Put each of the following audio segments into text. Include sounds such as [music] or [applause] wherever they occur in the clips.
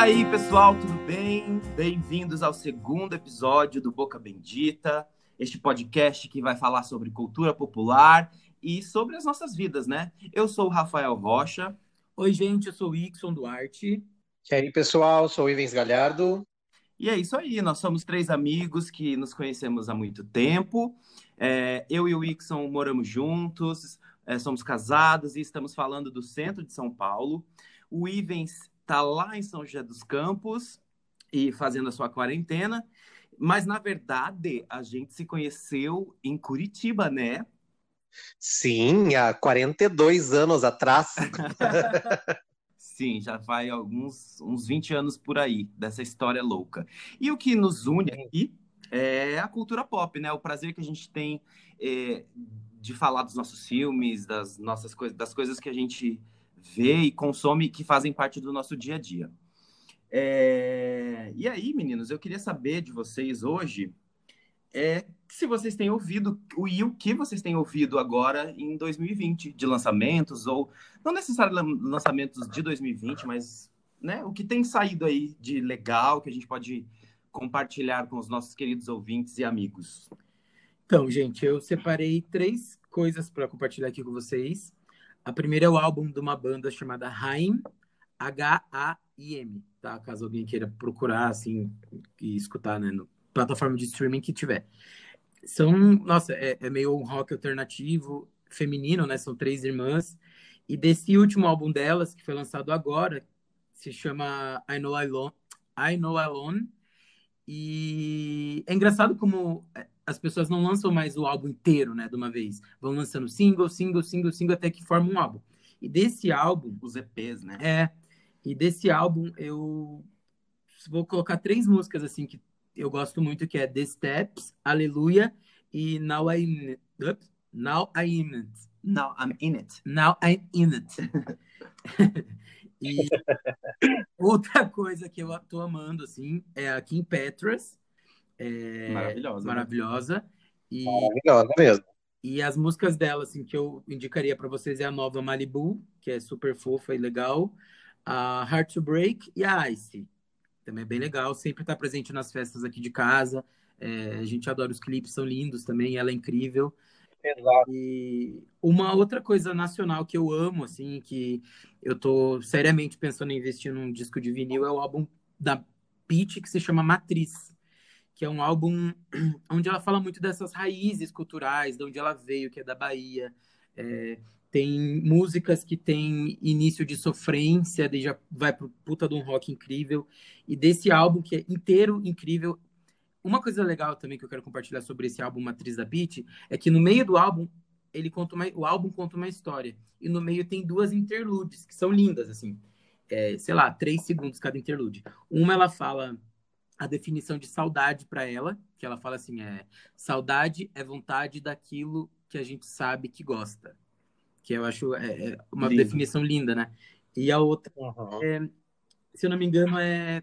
aí, pessoal, tudo bem? Bem-vindos ao segundo episódio do Boca Bendita, este podcast que vai falar sobre cultura popular e sobre as nossas vidas, né? Eu sou o Rafael Rocha. Oi, gente, eu sou o Ixon Duarte. E aí, pessoal, sou o Ivens Galhardo. E é isso aí, nós somos três amigos que nos conhecemos há muito tempo. É, eu e o Ixon moramos juntos, é, somos casados e estamos falando do centro de São Paulo. O Ivens está lá em São José dos Campos e fazendo a sua quarentena. Mas, na verdade, a gente se conheceu em Curitiba, né? Sim, há 42 anos atrás. [laughs] Sim, já vai alguns uns 20 anos por aí dessa história louca. E o que nos une aqui é a cultura pop, né? O prazer que a gente tem é, de falar dos nossos filmes, das nossas coisas, das coisas que a gente vê e consome que fazem parte do nosso dia a dia. É... E aí, meninos, eu queria saber de vocês hoje é se vocês têm ouvido e o que vocês têm ouvido agora em 2020 de lançamentos ou não necessariamente lançamentos de 2020, mas né, o que tem saído aí de legal que a gente pode compartilhar com os nossos queridos ouvintes e amigos. Então, gente, eu separei três coisas para compartilhar aqui com vocês. A primeira é o álbum de uma banda chamada Haim, H-A-I-M, tá? Caso alguém queira procurar, assim, e escutar, né, no plataforma de streaming que tiver. São, nossa, é, é meio um rock alternativo, feminino, né? São três irmãs. E desse último álbum delas, que foi lançado agora, se chama I Know Alone. I Know Alone. E é engraçado como é, as pessoas não lançam mais o álbum inteiro, né, de uma vez. Vão lançando single, single, single, single, até que forma um álbum. E desse álbum... Os EPs, né? É. E desse álbum, eu vou colocar três músicas, assim, que eu gosto muito, que é The Steps, Aleluia e Now I'm It. Now I'm in it. Now I'm in it. Now I'm in it. [laughs] e outra coisa que eu tô amando, assim, é a Kim Petras. É maravilhosa. Né? Maravilhosa. Né? E, maravilhosa mesmo. E as músicas dela, assim, que eu indicaria para vocês é a nova Malibu, que é super fofa e legal. A Heart to Break e a Ice também é bem legal, sempre está presente nas festas aqui de casa. É, a gente adora os clipes, são lindos também, ela é incrível. Exato. E uma outra coisa nacional que eu amo, assim, que eu tô seriamente pensando em investir num disco de vinil, é o álbum da Peach, que se chama Matriz, que é um álbum [clears throat] onde ela fala muito dessas raízes culturais, de onde ela veio, que é da Bahia. É, tem músicas que tem início de sofrência, daí já vai pro puta de um rock incrível. E desse álbum, que é inteiro incrível. Uma coisa legal também que eu quero compartilhar sobre esse álbum Matriz da Beat é que no meio do álbum, ele conta uma, o álbum conta uma história. E no meio tem duas interludes, que são lindas, assim. É, sei lá, três segundos cada interlude. Uma ela fala a definição de saudade para ela, que ela fala assim, é saudade é vontade daquilo que a gente sabe que gosta que eu acho é, é uma Lindo. definição linda, né? E a outra, uhum. é, se eu não me engano, é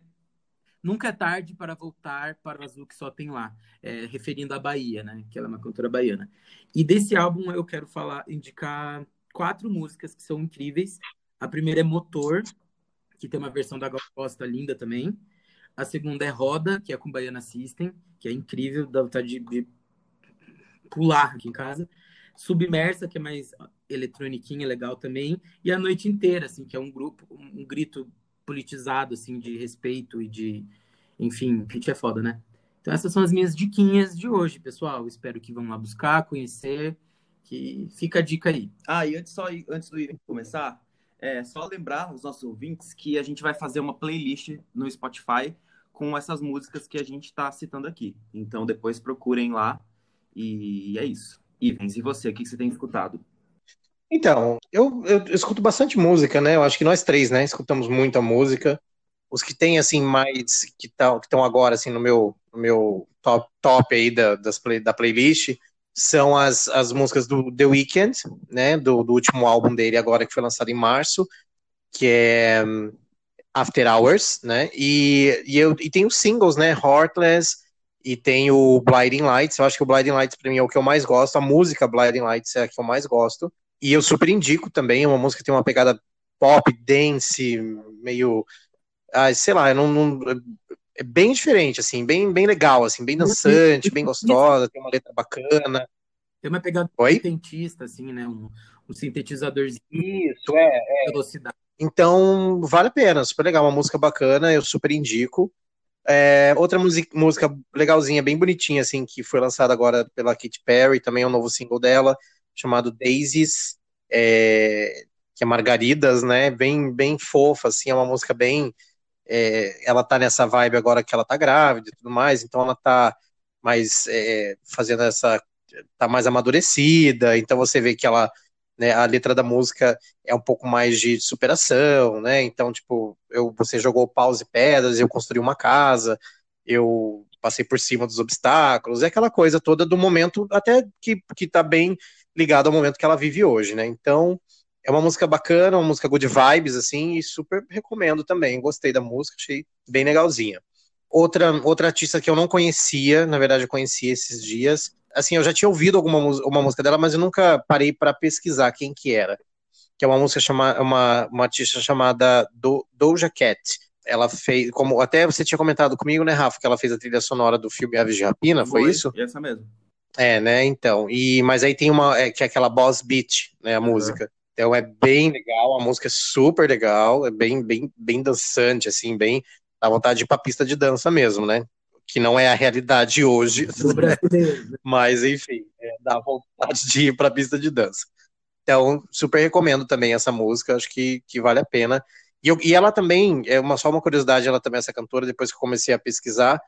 Nunca é tarde para voltar para o azul que só tem lá, é, referindo à Bahia, né? Que ela é uma cantora baiana. E desse álbum eu quero falar, indicar quatro músicas que são incríveis. A primeira é Motor, que tem uma versão da Gal Costa linda também. A segunda é Roda, que é com Baiana System, que é incrível, dá vontade de, pular aqui em casa. Submersa, que é mais eletroniquinha legal também, e a noite inteira, assim, que é um grupo, um, grito politizado, assim, de respeito e de, enfim, gente é foda, né? Então essas são as minhas diquinhas de hoje, pessoal. Espero que vão lá buscar, conhecer, que fica a dica aí. Ah, e antes, só, antes do Ivan começar, é só lembrar os nossos ouvintes que a gente vai fazer uma playlist no Spotify com essas músicas que a gente está citando aqui. Então depois procurem lá e é isso. Ivens, e você, o que você tem escutado? Então, eu, eu, escuto bastante música, né? Eu acho que nós três, né, escutamos muita música. Os que tem, assim, mais, que estão que agora, assim, no meu, no meu top, top aí da, das play, da playlist, são as, as músicas do The Weeknd, né, do, do último álbum dele agora, que foi lançado em março, que é After Hours, né, e, e, eu, e tem os singles, né, Heartless, e tem o Blinding Lights, eu acho que o Blinding Lights pra mim é o que eu mais gosto, a música Blinding Lights é a que eu mais gosto, e eu super indico também, é uma música que tem uma pegada pop, dance, meio ah, sei lá, não, não, é bem diferente, assim, bem, bem legal, assim, bem dançante, bem gostosa, tem uma letra bacana. Tem uma pegada Oi? cientista, assim, né? Um, um sintetizadorzinho. Isso, é, é. Velocidade. Então, vale a pena, super legal, uma música bacana, eu super indico. É, outra música, legalzinha, bem bonitinha, assim, que foi lançada agora pela Katy Perry, também é um novo single dela, chamado Daisies, é, que é Margaridas, né? Bem, bem fofa, assim, é uma música bem. É, ela tá nessa vibe agora que ela tá grávida e tudo mais, então ela tá mais é, fazendo essa. tá mais amadurecida, então você vê que ela. Né, a letra da música é um pouco mais de superação, né? Então, tipo, eu, você jogou paus e pedras, eu construí uma casa, eu passei por cima dos obstáculos, é aquela coisa toda do momento, até que, que tá bem ligado ao momento que ela vive hoje, né? Então, é uma música bacana, uma música good vibes, assim, e super recomendo também. Gostei da música, achei bem legalzinha. Outra, outra artista que eu não conhecia, na verdade eu conheci esses dias. Assim, eu já tinha ouvido alguma uma música dela, mas eu nunca parei para pesquisar quem que era. Que é uma música chamada, uma, uma artista chamada Do, Doja Cat. Ela fez, como até você tinha comentado comigo, né, Rafa, que ela fez a trilha sonora do filme Aves de Rapina, foi, foi isso? Essa mesmo. É, né, então. E, mas aí tem uma, é, que é aquela Boss Beat, né, a música. Então é bem legal, a música é super legal, é bem, bem, bem dançante, assim, bem. dá vontade de ir pra pista de dança mesmo, né? Que não é a realidade hoje. [laughs] Mas, enfim, é, dá vontade de ir pra pista de dança. Então, super recomendo também essa música, acho que, que vale a pena. E, eu, e ela também, é uma, só uma curiosidade, ela também, essa cantora, depois que eu comecei a pesquisar,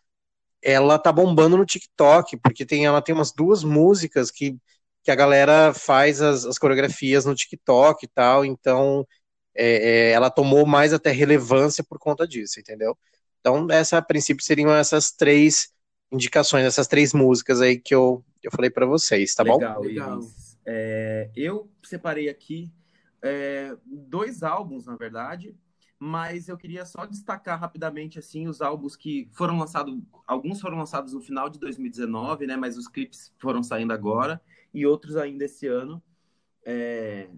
ela tá bombando no TikTok, porque tem, ela tem umas duas músicas que que a galera faz as, as coreografias no TikTok e tal, então é, é, ela tomou mais até relevância por conta disso, entendeu? Então, essa, a princípio, seriam essas três indicações, essas três músicas aí que eu, eu falei para vocês, tá legal, bom? Legal, é, eu separei aqui é, dois álbuns, na verdade, mas eu queria só destacar rapidamente assim os álbuns que foram lançados, alguns foram lançados no final de 2019, né, mas os clipes foram saindo agora e outros ainda esse ano, é,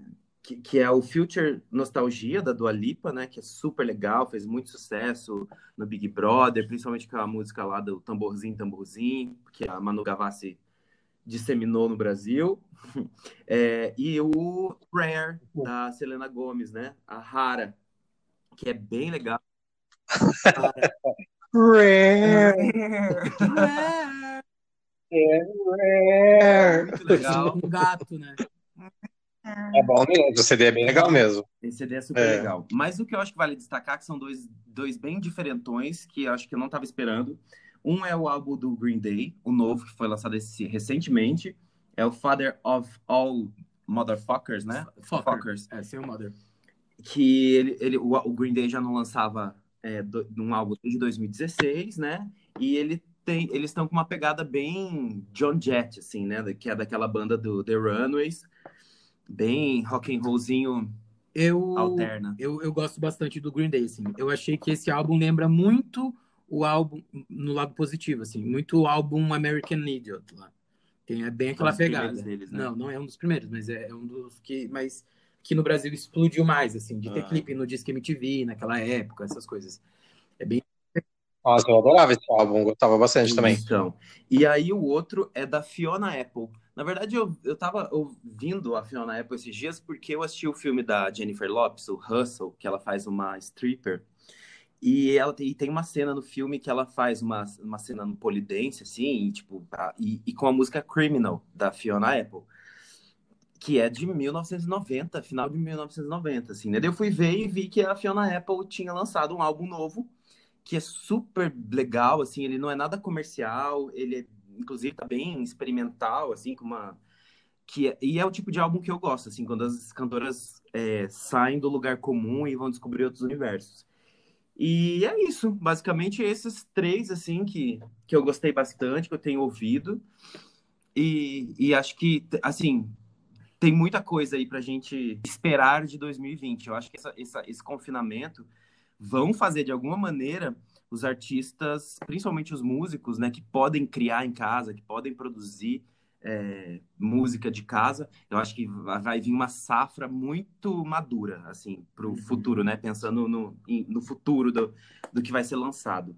que, que, é o Future Nostalgia da Dua Lipa, né, que é super legal, fez muito sucesso no Big Brother, principalmente com a música lá do Tamborzinho, Tamborzinho, que a Manu Gavassi disseminou no Brasil, [laughs] é, e o Rare, da Selena Gomes, né, a Rara, que é bem legal. [laughs] Rare. Rare. É legal. Um gato, né? É bom mesmo, o CD é bem legal mesmo. Esse CD é super é. legal. Mas o que eu acho que vale destacar que são dois, dois bem diferentões que eu acho que eu não estava esperando. Um é o álbum do Green Day, o novo que foi lançado esse, recentemente. É o Father of All Motherfuckers, né? Fucker. Fuckers. É, sem o Mother. Que ele, ele, o, o Green Day já não lançava é, do, um álbum desde 2016, né? E ele tem, eles estão com uma pegada bem John Jett, assim, né? Que é daquela banda do The Runaways, bem rock and rollzinho eu, alterna. Eu, eu gosto bastante do Green Day, assim. Eu achei que esse álbum lembra muito o álbum no lado positivo, assim, muito o álbum American Idiot lá. Tem é bem aquela pegada. Deles, né? Não, não é um dos primeiros, mas é, é um dos que mais que no Brasil explodiu mais, assim, de ter ah. clipe no Disque MTV naquela época, essas coisas. É bem nossa, eu adorava esse álbum, gostava bastante também. Então, e aí o outro é da Fiona Apple. Na verdade, eu, eu tava ouvindo a Fiona Apple esses dias porque eu assisti o filme da Jennifer Lopes, o Hustle, que ela faz uma stripper. E ela tem, e tem uma cena no filme que ela faz uma, uma cena no polidense, assim, e, tipo, e, e com a música Criminal, da Fiona Apple que é de 1990, final de 1990, assim, né? Eu fui ver e vi que a Fiona Apple tinha lançado um álbum novo que é super legal, assim, ele não é nada comercial, ele é, inclusive tá bem experimental, assim, com uma que é, e é o tipo de álbum que eu gosto, assim, quando as cantoras é, saem do lugar comum e vão descobrir outros universos. E é isso, basicamente esses três, assim, que, que eu gostei bastante, que eu tenho ouvido. E, e acho que, assim, tem muita coisa aí pra gente esperar de 2020. Eu acho que essa, essa, esse confinamento vão fazer de alguma maneira os artistas, principalmente os músicos, né, que podem criar em casa, que podem produzir, é, música de casa. Eu acho que vai vir uma safra muito madura, assim, para o uhum. futuro, né? Pensando no, no futuro do, do que vai ser lançado.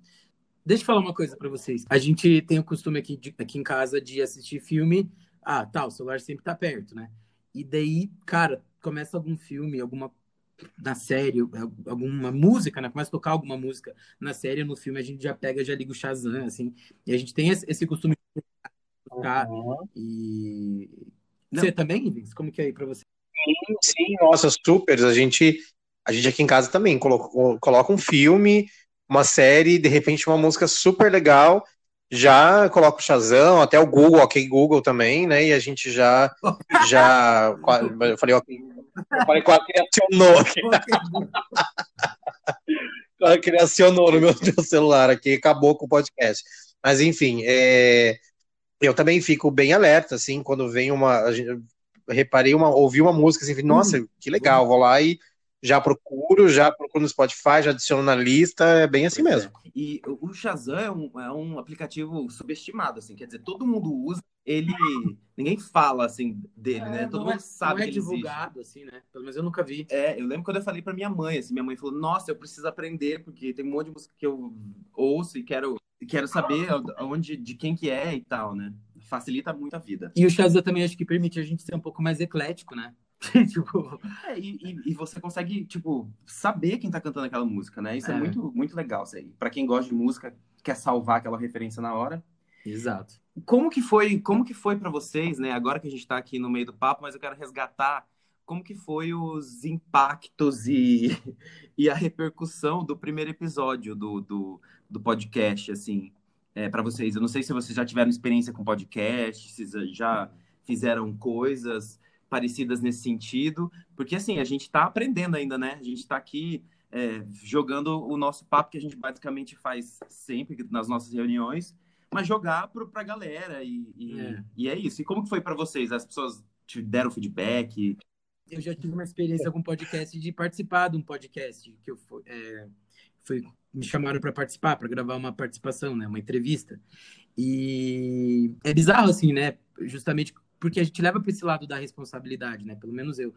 Deixa eu falar uma coisa para vocês. A gente tem o costume aqui, de, aqui em casa de assistir filme. Ah, tá, o celular sempre tá perto, né? E daí, cara, começa algum filme, alguma na série, alguma música, né? Começa a tocar alguma música na série, no filme a gente já pega, já liga o Shazam, assim. E a gente tem esse costume de tocar. Uhum. E você também, Vince? Como que é aí para você? Sim, sim, nossa, super. A gente, a gente aqui em casa também coloca, coloca um filme, uma série, de repente uma música super legal, já coloca o Shazam, até o Google, ok Google também, né? E a gente já, já, [laughs] eu falei ok, eu falei quase criacionou aqui. quase criacionou no meu, meu celular aqui, acabou com o podcast. Mas enfim, é, eu também fico bem alerta, assim, quando vem uma. reparei uma, ouvi uma música assim, nossa, hum, que legal, vou lá e já procuro, já procuro no Spotify, já adiciono na lista, é bem assim mesmo. E o Shazam é um, é um aplicativo subestimado, assim, quer dizer, todo mundo usa, ele. Ninguém fala assim dele, é, né? Todo mundo é, sabe não é divulgado, existe. assim, né? Pelo menos eu nunca vi. É, eu lembro quando eu falei para minha mãe, assim, minha mãe falou, nossa, eu preciso aprender, porque tem um monte de música que eu ouço e quero, quero saber onde, de quem que é e tal, né? Facilita muito a vida. E o Shazam também acho que permite a gente ser um pouco mais eclético, né? [laughs] tipo, é, e, e, você consegue, tipo, saber quem tá cantando aquela música, né? Isso é, é muito, muito legal, isso aí. Pra quem gosta de música, quer salvar aquela referência na hora. Exato. Como que foi, como que foi para vocês, né? Agora que a gente tá aqui no meio do papo, mas eu quero resgatar como que foi os impactos e, [laughs] e a repercussão do primeiro episódio do, do, do podcast, assim, é, para vocês. Eu não sei se vocês já tiveram experiência com podcast, se já fizeram coisas parecidas nesse sentido, porque assim, a gente está aprendendo ainda, né? A gente está aqui é, jogando o nosso papo que a gente basicamente faz sempre nas nossas reuniões, mas jogar para a galera e, e é. e, é. isso. E como que foi para vocês? As pessoas te deram feedback? Eu já tive uma experiência com podcast de participar de um podcast que eu fui, é, fui me chamaram para participar, para gravar uma participação, né, uma entrevista. E é bizarro assim, né? Justamente porque a gente leva para esse lado da responsabilidade, né? Pelo menos eu.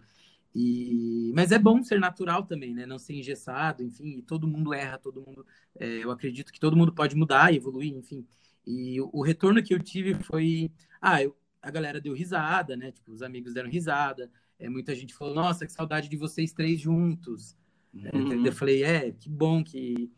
E... Mas é bom ser natural também, né? Não ser engessado, enfim. todo mundo erra, todo mundo. É, eu acredito que todo mundo pode mudar evoluir, enfim. E o, o retorno que eu tive foi, ah, eu, a galera deu risada, né? Tipo, os amigos deram risada. É, muita gente falou, nossa, que saudade de vocês três juntos. É, uhum. eu falei, é, que bom que.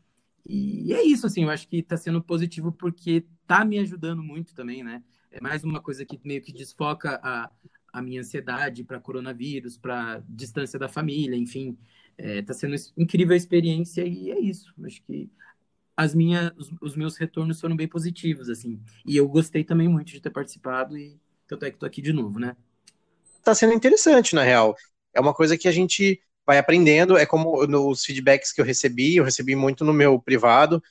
E é isso, assim, eu acho que tá sendo positivo porque tá me ajudando muito também, né? É mais uma coisa que meio que desfoca a, a minha ansiedade para coronavírus, para distância da família, enfim. Está é, sendo incrível a experiência e é isso. Acho que as minhas, os, os, meus retornos foram bem positivos, assim. E eu gostei também muito de ter participado e tanto é que estou aqui de novo, né? Está sendo interessante, na real. É uma coisa que a gente vai aprendendo, é como nos feedbacks que eu recebi, eu recebi muito no meu privado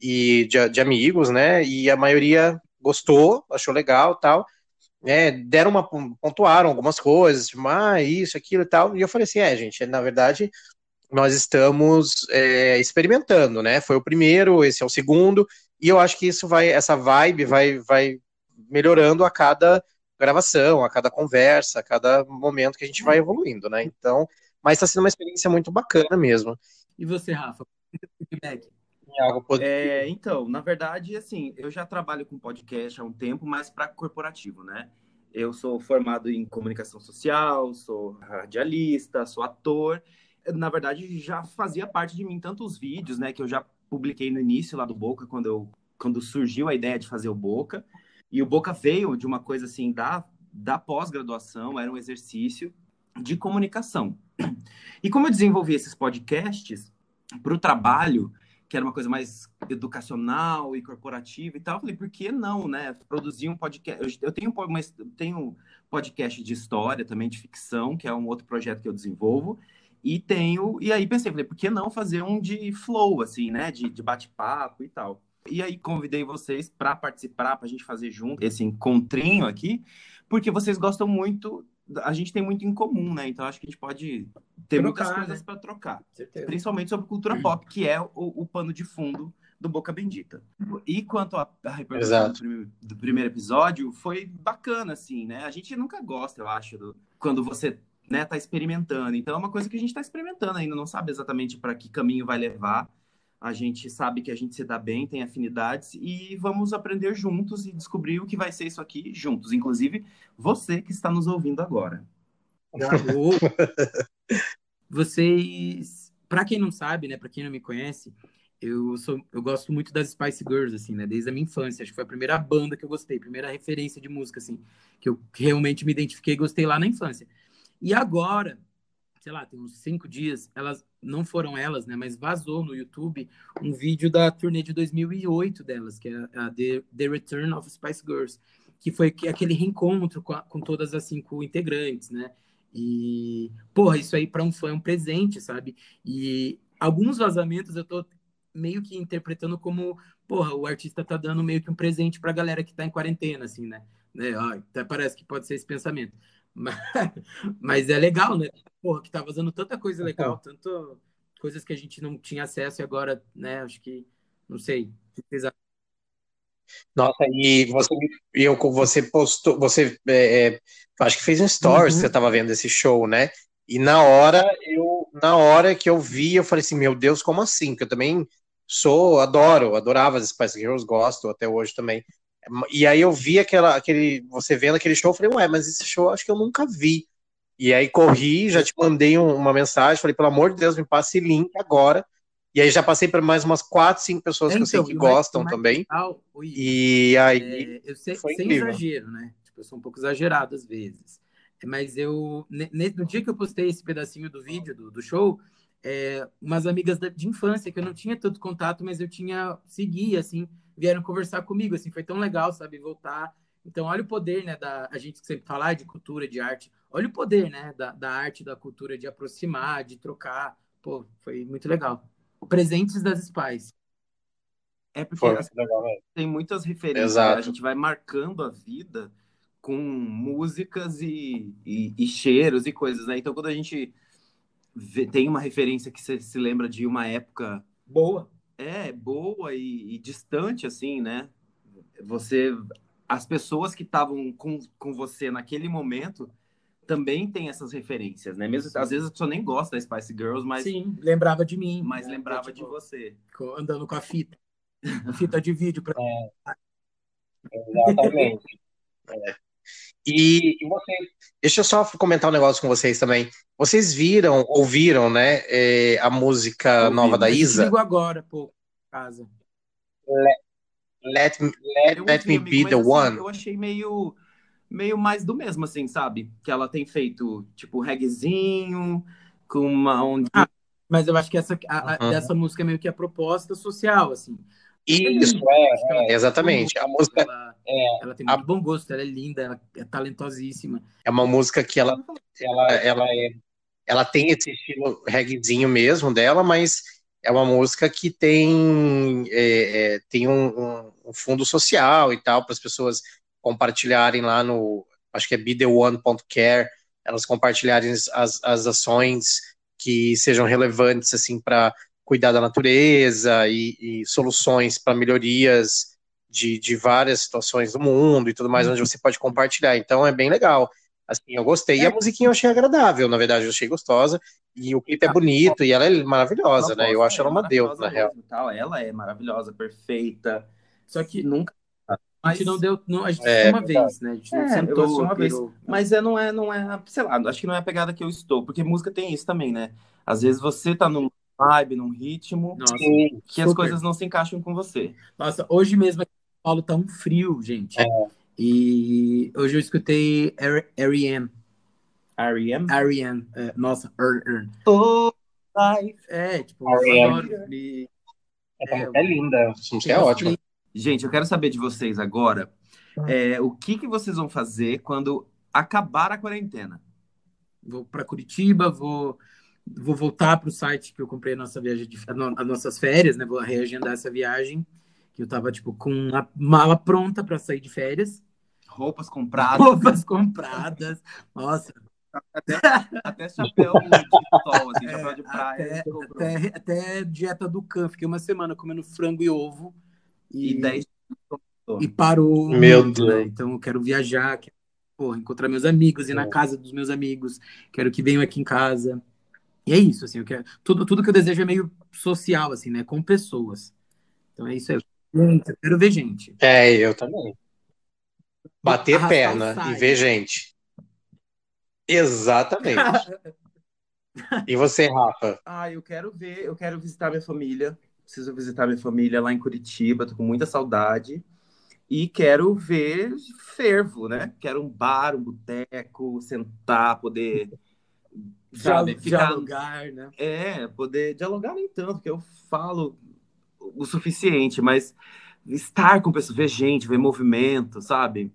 e de, de amigos, né? E a maioria gostou, achou legal tal. É, deram uma pontuaram algumas coisas, tipo, ah, isso, aquilo e tal. E eu falei assim, é, gente, na verdade, nós estamos é, experimentando, né? Foi o primeiro, esse é o segundo, e eu acho que isso vai, essa vibe vai, vai melhorando a cada gravação, a cada conversa, a cada momento que a gente vai evoluindo, né? Então, mas está sendo uma experiência muito bacana mesmo. E você, Rafa? Feedback? É, então, na verdade, assim, eu já trabalho com podcast há um tempo, mas para corporativo, né? Eu sou formado em comunicação social, sou radialista, sou ator. Na verdade, já fazia parte de mim tantos vídeos, né, que eu já publiquei no início lá do Boca, quando, eu, quando surgiu a ideia de fazer o Boca. E o Boca veio de uma coisa assim, da, da pós-graduação, era um exercício de comunicação. E como eu desenvolvi esses podcasts para o trabalho, que era uma coisa mais educacional e corporativa e tal. Eu falei, por que não, né? Produzir um podcast. Eu tenho, mas tenho podcast de história também, de ficção, que é um outro projeto que eu desenvolvo. E tenho. E aí pensei, falei, por que não fazer um de flow, assim, né? De, de bate-papo e tal. E aí convidei vocês para participar, para a gente fazer junto esse encontrinho aqui, porque vocês gostam muito a gente tem muito em comum, né? Então acho que a gente pode ter trocar, muitas coisas né? para trocar. Certeza. Principalmente sobre cultura pop, que é o, o, pano de fundo do Boca Bendita. E quanto à repercussão do primeiro, do primeiro, episódio, foi bacana, assim, né? A gente nunca gosta, eu acho, do, quando você né, tá experimentando. Então é uma coisa que a gente está experimentando ainda, não sabe exatamente para que caminho vai levar. A gente sabe que a gente se dá bem, tem afinidades e vamos aprender juntos e descobrir o que vai ser isso aqui juntos. Inclusive, você que está nos ouvindo agora. [laughs] Vocês, para quem não sabe, né, para quem não me conhece, eu sou, eu gosto muito das Spice Girls, assim, né, desde a minha infância. Acho que foi a primeira banda que eu gostei, primeira referência de música, assim, que eu realmente me identifiquei e gostei lá na infância. E agora, sei lá, tem uns cinco dias, elas não foram elas, né? Mas vazou no YouTube um vídeo da turnê de 2008 delas, que é a The, The Return of Spice Girls, que foi aquele reencontro com, a, com todas as cinco integrantes, né? E, porra, isso aí para um fã é um presente, sabe? E alguns vazamentos eu tô meio que interpretando como, porra, o artista tá dando meio que um presente pra galera que tá em quarentena, assim, né? né? Ó, até parece que pode ser esse pensamento. Mas, [laughs] mas é legal, né? Porra, que tá vazando tanta coisa legal, tanto coisas que a gente não tinha acesso e agora, né? Acho que, não sei. Nossa, e você, eu, você postou, você é, é, acho que fez um stories, uhum. você estava vendo esse show, né? E na hora, eu, na hora que eu vi, eu falei assim, meu Deus, como assim? Porque eu também sou, adoro, adorava as Spice Girls, gosto até hoje também. E aí eu vi aquela, aquele, você vendo aquele show, eu falei, ué, mas esse show acho que eu nunca vi. E aí corri, já te mandei um, uma mensagem, falei, pelo amor de Deus, me passe link agora. E aí já passei para mais umas quatro, cinco pessoas então, que eu sei então, que gostam mais, também. E aí. É, eu sei, sem incrível. exagero, né? Tipo, eu sou um pouco exagerado às vezes. Mas eu, no dia que eu postei esse pedacinho do vídeo do, do show, é, umas amigas de infância que eu não tinha tanto contato, mas eu tinha seguia assim vieram conversar comigo, assim, foi tão legal, sabe, voltar. Então, olha o poder, né, da a gente sempre falar de cultura, de arte, olha o poder, né, da, da arte, da cultura, de aproximar, de trocar. Pô, foi muito legal. Presentes das Spice. É porque legal, tem muitas referências, né? a gente vai marcando a vida com músicas e, e, e, cheiros e coisas, né? Então, quando a gente vê, tem uma referência que você se lembra de uma época boa, é boa e, e distante, assim, né? Você, as pessoas que estavam com, com você naquele momento também tem essas referências, né? Mesmo às vezes a pessoa nem gosta da Spice Girls, mas sim, lembrava de mim, mas né? lembrava tipo, de você, andando com a fita, a fita de vídeo para [laughs] é, [laughs] exatamente. é. E, e você, deixa eu só comentar um negócio com vocês também. Vocês viram, ouviram, né, é, a música Ouvi, nova da Isa? Eu agora, pô, casa. Let, let, let, let me amigo, be the assim, one. Eu achei meio, meio mais do mesmo, assim, sabe? Que ela tem feito, tipo, reggaezinho, com uma onda... Ah, mas eu acho que essa, a, a, música é meio que a proposta social, assim. Isso, é, é exatamente. A música. Ela, é, ela tem muito a, bom gosto, ela é linda, ela é talentosíssima. É uma música que ela, ela, ela, é, ela tem esse estilo reggaezinho mesmo dela, mas é uma música que tem, é, é, tem um, um, fundo social e tal, para as pessoas compartilharem lá no. Acho que é be elas compartilharem as, as ações que sejam relevantes assim para cuidar da natureza e, e soluções para melhorias de, de, várias situações do mundo e tudo mais, onde você pode compartilhar. Então é bem legal. Assim, eu gostei. E a é. musiquinha eu achei agradável, na verdade, eu achei gostosa. E o clipe é bonito e ela é maravilhosa, né? Eu acho ela uma deusa, na real. Tal. Ela é maravilhosa, perfeita. Só que nunca. A gente não deu. Não, a gente é, uma vez, né? A gente é, sentou uma vez. Mas é, não é, não é, sei lá, acho que não é a pegada que eu estou, porque música tem isso também, né? Às vezes você tá num vibe, num ritmo, Nossa, que super. as coisas não se encaixam com você. Nossa, hoje mesmo Paulo tá um frio, gente. É. E hoje eu escutei R.E.M. R.E.M.? R.E.M. É, nossa, er. Oh, é, tipo, R.E.M. É, é, é linda, música é ótima. Gente, eu quero saber de vocês agora, ah. é, o que, que vocês vão fazer quando acabar a quarentena? Vou para Curitiba, vou vou voltar para o site que eu comprei a nossa viagem de, as nossas férias, né? Vou reagendar essa viagem que eu tava tipo com a mala pronta para sair de férias. Roupas compradas. Roupas compradas. Nossa, Até, até chapéu de sol, assim, chapéu de praia. Até, até, até, dieta do can. Fiquei uma semana comendo frango e ovo. E, e 10 e parou. Meu muito, né? Deus. Né? Então eu quero viajar, quero, porra, encontrar meus amigos, ir é. na casa dos meus amigos, quero que venham aqui em casa. E é isso, assim, eu quero, tudo, tudo que eu desejo é meio social, assim, né? Com pessoas. Então é isso aí. Gente, eu quero ver gente. É, eu também. Bater Arrastar perna e ver gente. Exatamente. [laughs] e você, Rafa? Ah, eu quero ver, eu quero visitar minha família. Preciso visitar minha família lá em Curitiba, tô com muita saudade. E quero ver fervo, né? Quero um bar, um boteco, sentar, poder sabe, ficar, dialogar, né? É, poder dialogar nem tanto, porque eu falo o suficiente, mas estar com pessoas, ver gente, ver movimento, sabe?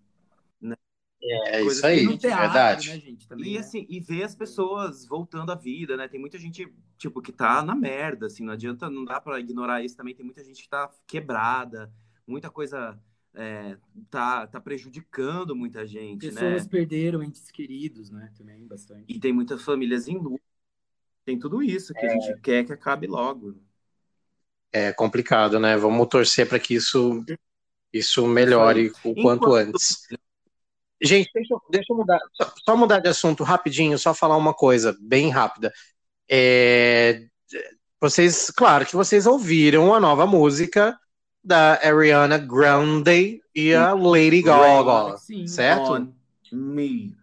Né? É, Coisas isso aí, teatro, verdade. Né, gente, também, e né? assim, e ver as pessoas voltando à vida, né? Tem muita gente, tipo, que tá na merda, assim, não adianta, não dá para ignorar isso também, tem muita gente que tá quebrada, muita coisa é, tá, tá prejudicando muita gente, Pessoas né? Pessoas perderam entes queridos, né? Também bastante. E tem muitas famílias em luto. Tem tudo isso que é... a gente quer que acabe logo. É complicado, né? Vamos torcer para que isso isso melhore o quanto Enquanto... antes. Gente, deixa, deixa eu mudar, só, só, mudar de assunto rapidinho, só falar uma coisa bem rápida. É, vocês, claro que vocês ouviram a nova música da Ariana Grande e a Lady Gaga, certo? Me.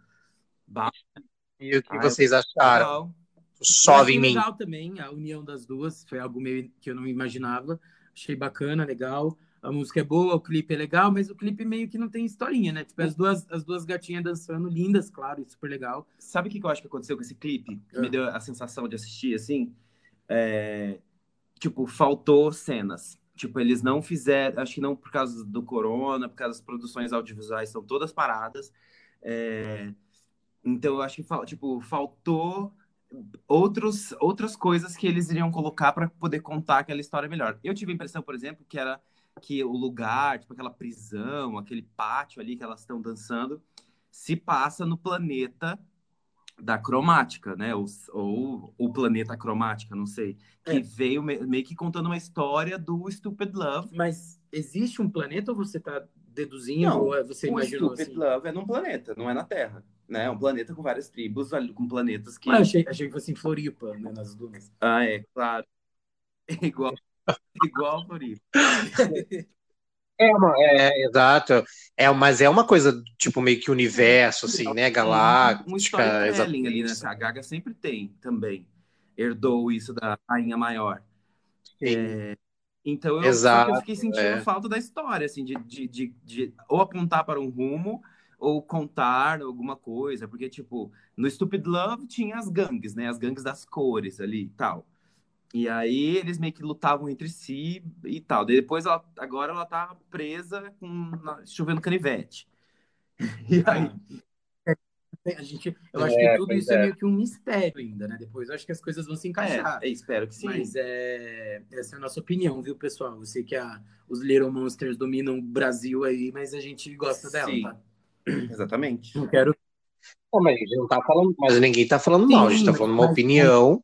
E o que vocês acharam? Sobe em mim. legal também, a união das duas, foi algo meio que eu não imaginava. Achei bacana, legal. A música é boa, o clipe é legal, mas o clipe meio que não tem historinha, né? Tipo, as duas, as duas gatinhas dançando, lindas, claro, e super legal. Sabe o que eu acho que aconteceu com esse clipe? Que me ah. deu a sensação de assistir, assim? É... Tipo, faltou cenas. Tipo, eles não fizeram, acho que não por causa do corona, por causa das produções audiovisuais são todas paradas. É, então, eu acho que tipo, faltou outros, outras coisas que eles iriam colocar para poder contar aquela história melhor. Eu tive a impressão, por exemplo, que era que o lugar, tipo aquela prisão, aquele pátio ali que elas estão dançando, se passa no planeta da cromática, né? Ou, ou o planeta cromática, não sei. Que é. veio me, meio que contando uma história do Stupid Love. Mas existe um planeta ou você está deduzindo? Não, ou é, você o Stupid assim? Love é num planeta, não é na Terra. Né? É um planeta com várias tribos, com planetas que. Ah, achei, achei que fosse em Floripa, né? Nas dunas. Ah, é, claro. É [laughs] igual, igual Floripa. [laughs] É, uma, é, exato. É, mas é uma coisa, tipo, meio que universo, assim, né? Galáctica. Um storytelling ali, né? A Gaga sempre tem também. Herdou isso da Rainha Maior. É, então eu, Exato, eu, fiquei sentindo é. falta da história, assim, de, de, de, de, ou apontar para um rumo ou contar alguma coisa, porque, tipo, no Stupid Love tinha as gangues, né? As gangues das cores ali e tal. E aí eles meio que lutavam entre si e tal. depois, ela, agora ela tá presa com chovendo canivete. [laughs] E aí... A gente, eu acho é, que tudo isso é. é. meio que um mistério ainda, né? Depois eu acho que as coisas vão se encaixar. É, espero que sim. Mas é, essa é a nossa opinião, viu, pessoal? Eu sei que a, os Little Monsters dominam o Brasil aí, mas a gente gosta dela, sim. tá? [clears throat] Exatamente. Não quero. mas, a gente não tá falando, mas ninguém tá falando sim, mal, a gente tá falando uma opinião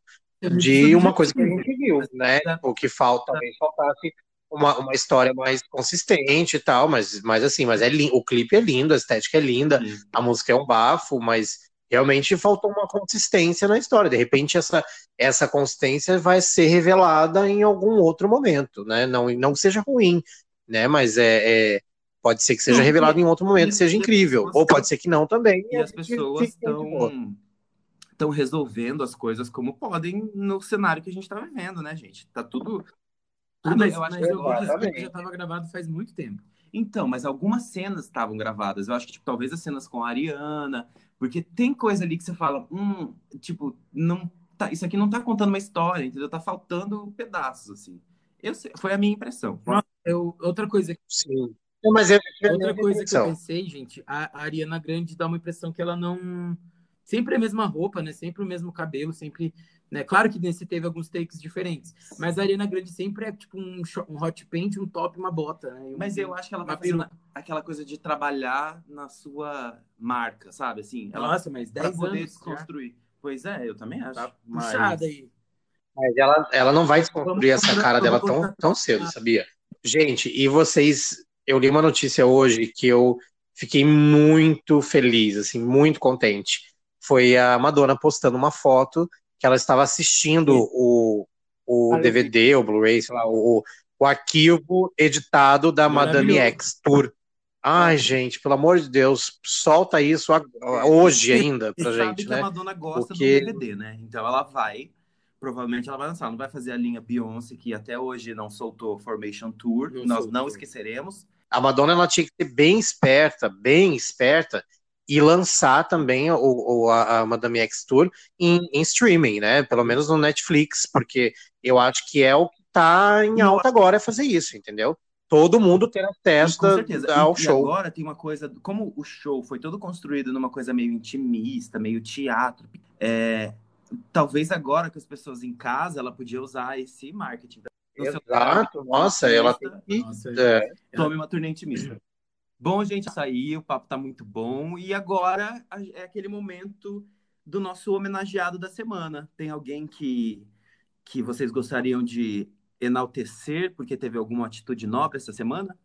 de uma coisa que a gente viu, né? O que falta, talvez faltasse uma, uma história mais consistente e tal, mas, mas assim, mas é o clipe é lindo, a estética é linda, a música é um bafo, mas realmente faltou uma consistência na história. De repente, essa, essa consistência vai ser revelada em algum outro momento, né? Não, não que seja ruim, né? Mas é, é pode ser que seja revelado em outro momento, seja incrível, ou pode ser que não também. E as pessoas estão estão resolvendo as coisas como podem no cenário que a gente está vivendo, né, gente? Tá tudo. Ah, mas, eu acho que eu já estava gravado faz muito tempo. Então, mas algumas cenas estavam gravadas. Eu acho que tipo, talvez as cenas com a Ariana, porque tem coisa ali que você fala, hum, tipo, não tá, isso aqui não tá contando uma história, entendeu? Tá faltando pedaços assim. Eu sei, foi a minha impressão. Eu, outra coisa. Sim. Mas é, outra coisa que eu pensei, gente, a, a Ariana Grande dá uma impressão que ela não sempre a mesma roupa, né? Sempre o mesmo cabelo, sempre. Né? Claro que nesse teve alguns takes diferentes, mas a Ariana Grande sempre é tipo um, um hot paint, um top, uma bota, né? Um, mas eu acho que ela tá fazendo, aquela coisa de trabalhar na sua marca, sabe? Assim, ela, Nossa, mas 10 poder anos. já. construir. Pois é, eu também acho. Tá mas... puxada aí. Mas ela, ela não vai desconstruir Vamos essa cara dela tão, tão cedo, sabia? Gente, e vocês. Eu li uma notícia hoje que eu fiquei muito feliz, assim, muito contente. Foi a Madonna postando uma foto que ela estava assistindo o, o Ah, DVD, o Blu-ray, sei lá, o, o arquivo editado da Madame. X Tour. Ai, gente, pelo amor de Deus, solta isso ag- hoje ainda E pra sabe gente, que né? a Madonna gosta Porque- do DVD, né? Então ela vai, provavelmente ela vai lançar. Não vai fazer a linha Beyoncé, que até hoje não soltou Formation Tour. Não Nós soltou. não esqueceremos. a Madonna ela tinha que ser bem esperta, bem esperta, e lançar também o, o- a, a Madame X Tour em, em streaming, né? Pelo menos no Netflix, porque eu acho que é o que tá em alta agora é fazer isso, entendeu? Todo mundo ter acesso da- ao e, e show. agora tem uma coisa, como o show foi todo construído numa coisa meio intimista, meio teatro, é, talvez agora que as pessoas em casa, ela podia usar esse marketing. Seu Exato, nossa, ela tem que. Nossa, é, Tome uma turnê intimista. Bom, gente, saiu, o papo tá muito bom. E agora é aquele momento do nosso homenageado da semana. Tem alguém que, que vocês gostariam de enaltecer porque teve alguma atitude nobre essa semana?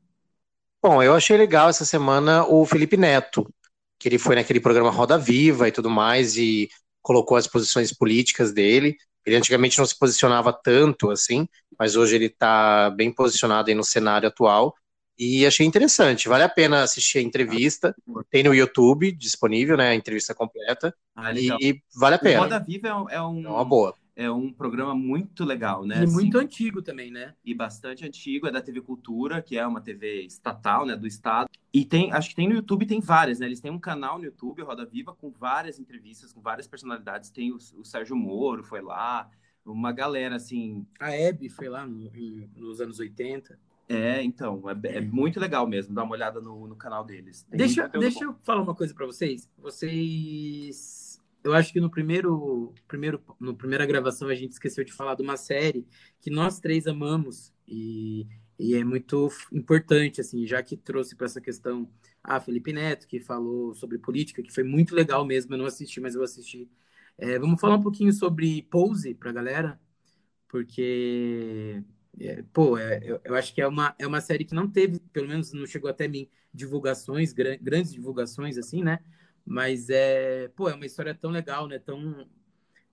Bom, eu achei legal essa semana o Felipe Neto, que ele foi naquele programa Roda Viva e tudo mais, e colocou as posições políticas dele. Ele antigamente não se posicionava tanto assim, mas hoje ele está bem posicionado aí no cenário atual. E achei interessante, vale a pena assistir a entrevista. Tem no YouTube disponível, né? A entrevista completa. Ah, E, e vale a O pena. Roda Viva é um, é um, É uma boa. é um programa muito legal, né? E muito Assim, antigo também, né? e bastante antigo, é da TV Cultura, que é uma TV estatal, né, do estado. E tem, acho que tem no YouTube, tem várias, né? Eles têm um canal no YouTube, Roda Viva, com várias entrevistas, com várias personalidades. Tem o, o Sérgio Moro, foi lá, uma galera, assim... A Hebe foi lá no- nos anos 80. É, então, é, é muito legal mesmo, dá uma olhada no, no canal deles. Tem Deixa, deixa bom. eu falar uma coisa pra vocês. Vocês. Eu acho que no primeiro, primeiro, no primeira gravação a gente esqueceu de falar de uma série que nós três amamos e, e é muito importante, assim, já que trouxe para essa questão a Felipe Neto, que falou sobre política, que foi muito legal mesmo. Eu não assisti, mas eu assisti. É, vamos falar um pouquinho sobre Pose pra galera, porque é, pô, é, eu, eu acho que é uma, é uma série que não teve, pelo menos não chegou até mim, divulgações, gran- grandes divulgações, assim, né? Mas é, pô, é uma história tão legal, né? Tão,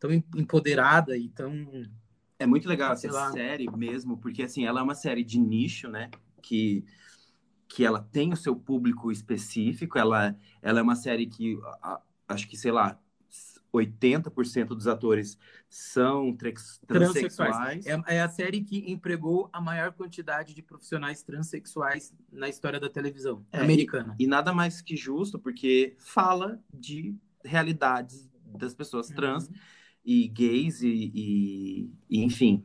tão em- empoderada e tão. É muito legal essa lá. série mesmo, porque assim, ela é uma série de nicho, né? Que, que ela tem o seu público específico, ela, ela é uma série que a- acho que, sei lá, 80% dos atores são transexuais. É, é a série que empregou a maior quantidade de profissionais transexuais na história da televisão É, americana. E nada mais que justo, porque fala de realidades das pessoas trans Uhum. e gays e, e- e, enfim.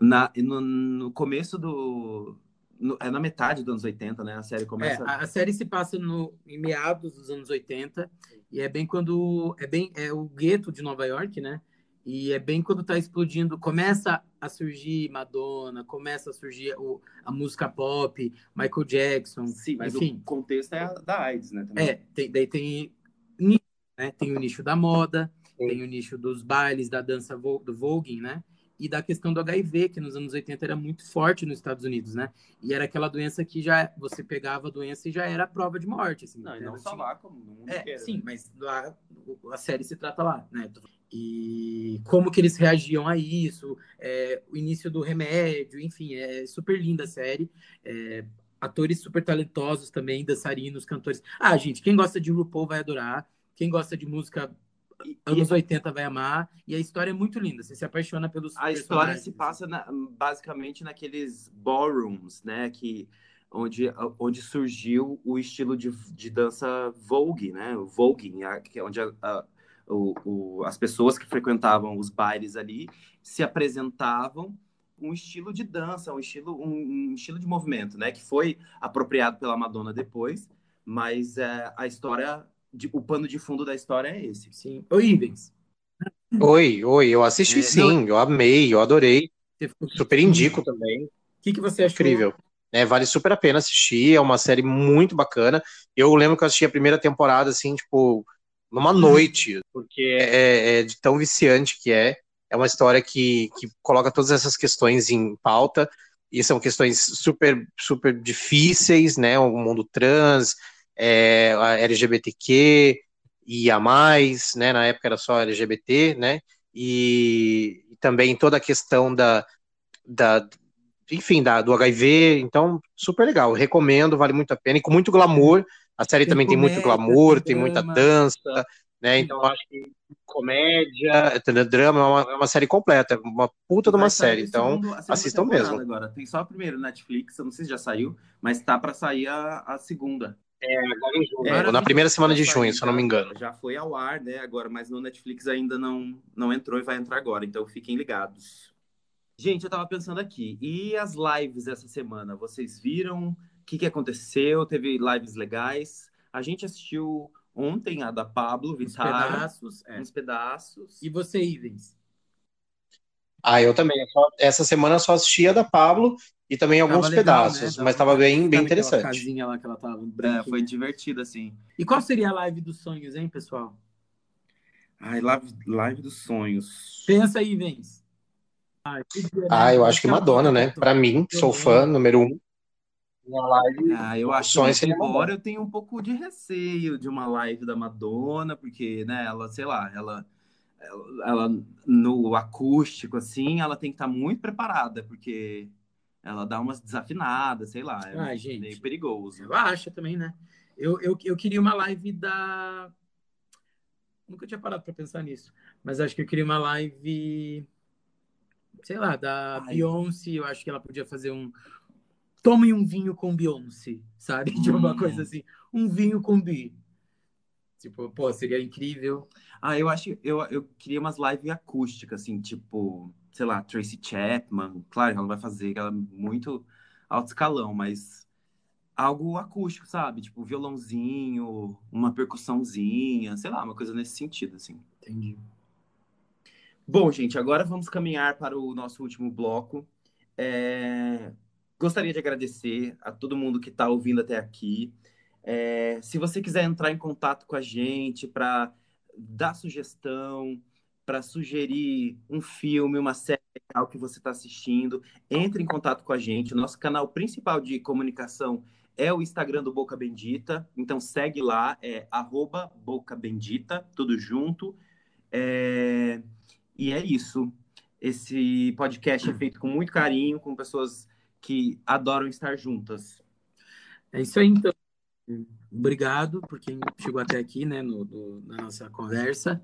Na, e no, no começo do... no- é na metade dos anos 80, né? A série É, começa... a, a série se passa no, em meados dos anos 80 e é bem quando é bem é o gueto de Nova York, né? E é bem quando tá explodindo, começa a surgir Madonna, começa a surgir o, a música pop, Michael Jackson, Sim, mas enfim. o contexto é a da AIDS, né? Também. É, tem, daí tem nicho, né? Tem o nicho da moda, tem o nicho dos bailes, da dança vo- do voguing, né? E da questão do HIV, que nos anos 80 era muito forte nos Estados Unidos, né? E era aquela doença que já você pegava a doença e já era a prova de morte, assim. Não, e Então, não só tinha- lá, como no mundo É, inteiro. sim, né? mas lá a série se trata lá, né? E como que eles reagiam a isso, é, o início do remédio, enfim, é super linda a série. É, atores super talentosos também, dançarinos, cantores. Ah, gente, quem gosta de RuPaul vai adorar. Quem gosta de música E- anos 80 vai amar. E a história é muito linda. Você se apaixona pelos A história se passa na- basicamente naqueles ballrooms, né? Que, onde, onde surgiu o estilo de, de dança Vogue, né? O que é onde a- a- o- o- as pessoas que frequentavam os bailes ali se apresentavam um estilo de dança, um estilo, um, um estilo de movimento, né? Que foi apropriado pela Madonna depois, mas é, a história, de- o pano de fundo da história é esse. Sim. Ô, Ivens, Oi, oi, eu assisti É, sim, eu amei, eu adorei. Super indico também. o que, que você achou Incrível. né? Vale super a pena assistir, é uma série muito bacana. Eu lembro que eu assisti a primeira temporada, assim, tipo, numa uhum. noite, porque é, é de tão viciante que é. É uma história que, que coloca todas essas questões em pauta, e são questões super, super difíceis, né? O mundo trans, é, a LGBTQ, e a mais, né? Na época era só LGBT, né? E, e também toda a questão da, da enfim, da, do HIV. Então, super legal. Recomendo, vale muito a pena. E com muito glamour. A série tem também comédia, tem muito glamour, tem, tem muita dança, né? Então, acho que comédia, drama, é uma, é uma série completa, uma puta de uma série. Então, assistam mesmo. Agora. Tem só a primeira Netflix, eu não sei se já saiu, mas tá para sair a, a segunda. É, agora em junho. É, na primeira semana de junho, se eu não me engano. Já foi ao ar, né? Agora, mas no Netflix ainda não, não entrou e vai entrar agora. Então fiquem ligados. Gente, eu tava pensando aqui. E as lives essa semana? Vocês viram? O que, que aconteceu? Teve lives legais? A gente assistiu ontem a da Pablo Vittar. Uns pedaços. É. Uns pedaços. E você, Ivens? Ah, eu também. Essa semana só assisti a da Pablo e também alguns legal, pedaços, né? mas estava bem, bem interessante. casinha lá que ela tava é, foi divertido, assim. E qual seria a live dos sonhos, hein, pessoal? Ai, live, live dos sonhos. Pensa aí, Vens. Ah, eu acho que Madonna, né? Para mim, sou fã número um. Uma live. Ah, eu acho que embora eu tenho um pouco de receio de uma live da Madonna, porque, né, ela, sei lá, ela, ela, no acústico, assim, ela tem que estar tá muito preparada, porque ela dá umas desafinadas, sei lá, é ah, gente, meio perigoso. Eu acho também, né? Eu, eu, eu queria uma live da. Nunca tinha parado para pensar nisso, mas acho que eu queria uma live sei lá, da Ai. Beyoncé, eu acho que ela podia fazer um. Tome um vinho com Beyoncé, sabe? De [laughs] tipo, uma hum. coisa assim. Um vinho com Bi. Tipo, pô, seria incrível. Ah, eu acho. Eu, eu queria umas lives acústicas, assim, tipo, sei lá, Tracy Chapman. Claro, ela não vai fazer, ela é muito alto escalão, mas algo acústico, sabe? Tipo, violãozinho, uma percussãozinha, sei lá, uma coisa nesse sentido, assim. Entendi. Bom, gente, agora vamos caminhar para o nosso último bloco. É... Gostaria de agradecer a todo mundo que está ouvindo até aqui. É... Se você quiser entrar em contato com a gente para dar sugestão, para sugerir um filme, uma série legal que você está assistindo, entre em contato com a gente. O nosso canal principal de comunicação é o Instagram do Boca Bendita. Então segue lá, é Boca Bendita, tudo junto. É... E é isso. Esse podcast é feito com muito carinho, com pessoas que adoram estar juntas. É isso aí, então. Obrigado por quem chegou até aqui, né, no, na nossa conversa.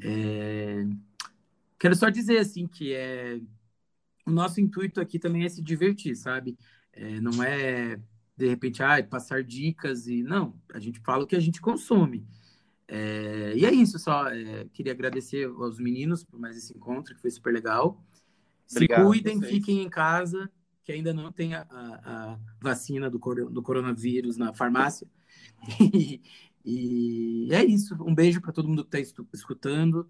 É... Quero só dizer, assim, que é... o nosso intuito aqui também é se divertir, sabe? É, não é, de repente, ah, passar dicas e... Não, a gente fala o que a gente consome. É, e é isso, só é, queria agradecer aos meninos por mais esse encontro, que foi super legal. Obrigado, Se cuidem, fiquem em casa, que ainda não tem a, a, a vacina do, do, coronavírus na farmácia. [laughs] E, e, é isso. Um beijo para todo mundo que está escutando.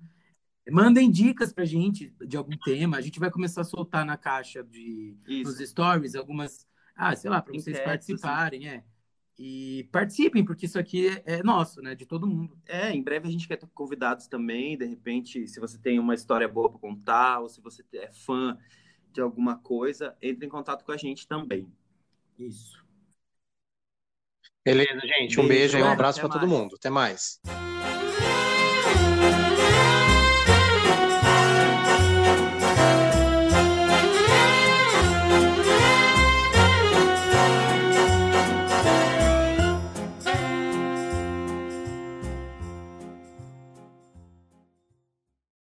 Mandem dicas para a gente de algum tema. A gente vai começar a soltar na caixa de nos stories algumas, ah, sei lá, para vocês participarem, assim. é. E participem, porque isso aqui é, é nosso, né? De todo mundo. É, em breve a gente quer ter convidados também. De repente, se você tem uma história boa para contar, ou se você é fã de alguma coisa, entre em contato com a gente também. Isso. Beleza, gente. Um beijo, beijo e um abraço para todo mundo. Até mais.